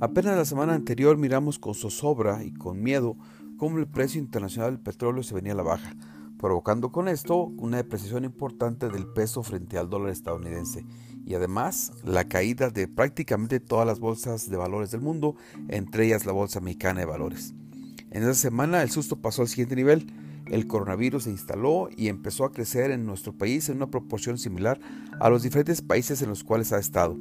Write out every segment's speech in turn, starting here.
Apenas la semana anterior miramos con zozobra y con miedo cómo el precio internacional del petróleo se venía a la baja, provocando con esto una depreciación importante del peso frente al dólar estadounidense y además la caída de prácticamente todas las bolsas de valores del mundo, entre ellas la Bolsa Mexicana de Valores. En esa semana el susto pasó al siguiente nivel, el coronavirus se instaló y empezó a crecer en nuestro país en una proporción similar a los diferentes países en los cuales ha estado.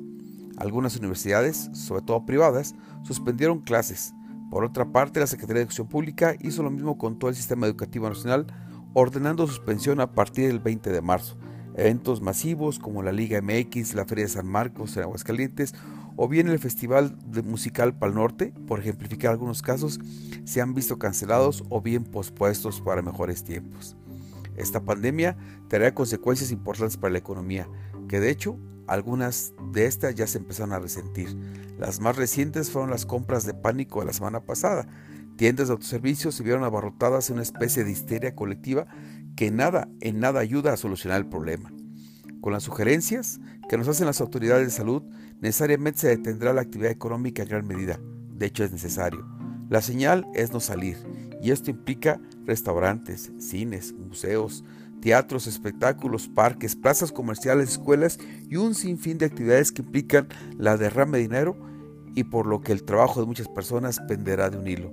Algunas universidades, sobre todo privadas, suspendieron clases. Por otra parte, la Secretaría de Educación Pública hizo lo mismo con todo el sistema educativo nacional, ordenando suspensión a partir del 20 de marzo. Eventos masivos como la Liga MX, la Feria de San Marcos en Aguascalientes o bien el Festival de Musical Pal Norte, por ejemplificar algunos casos, se han visto cancelados o bien pospuestos para mejores tiempos. Esta pandemia traerá consecuencias importantes para la economía, que de hecho algunas de estas ya se empezaron a resentir. Las más recientes fueron las compras de pánico de la semana pasada. Tiendas de autoservicios se vieron abarrotadas en una especie de histeria colectiva que nada, en nada ayuda a solucionar el problema. Con las sugerencias que nos hacen las autoridades de salud, necesariamente se detendrá la actividad económica en gran medida. De hecho, es necesario. La señal es no salir, y esto implica restaurantes, cines, museos, teatros, espectáculos, parques, plazas comerciales, escuelas y un sinfín de actividades que implican la derrama de dinero y por lo que el trabajo de muchas personas penderá de un hilo.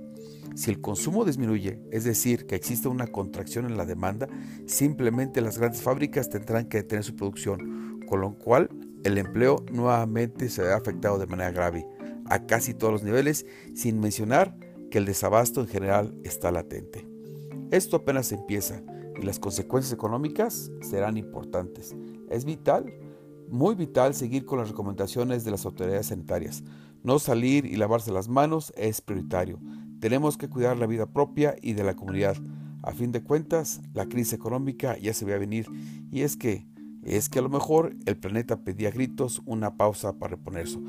Si el consumo disminuye, es decir, que existe una contracción en la demanda, simplemente las grandes fábricas tendrán que detener su producción, con lo cual el empleo nuevamente se verá afectado de manera grave, a casi todos los niveles, sin mencionar que el desabasto en general está latente. Esto apenas empieza y las consecuencias económicas serán importantes. Es vital, muy vital, seguir con las recomendaciones de las autoridades sanitarias. No salir y lavarse las manos es prioritario. Tenemos que cuidar la vida propia y de la comunidad. A fin de cuentas, la crisis económica ya se ve a venir y es que, es que a lo mejor el planeta pedía gritos una pausa para reponerse.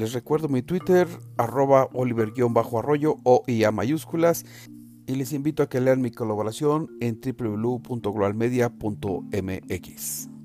Les recuerdo mi Twitter, arroba oliver-arroyo o IA mayúsculas y les invito a que lean mi colaboración en www.globalmedia.mx.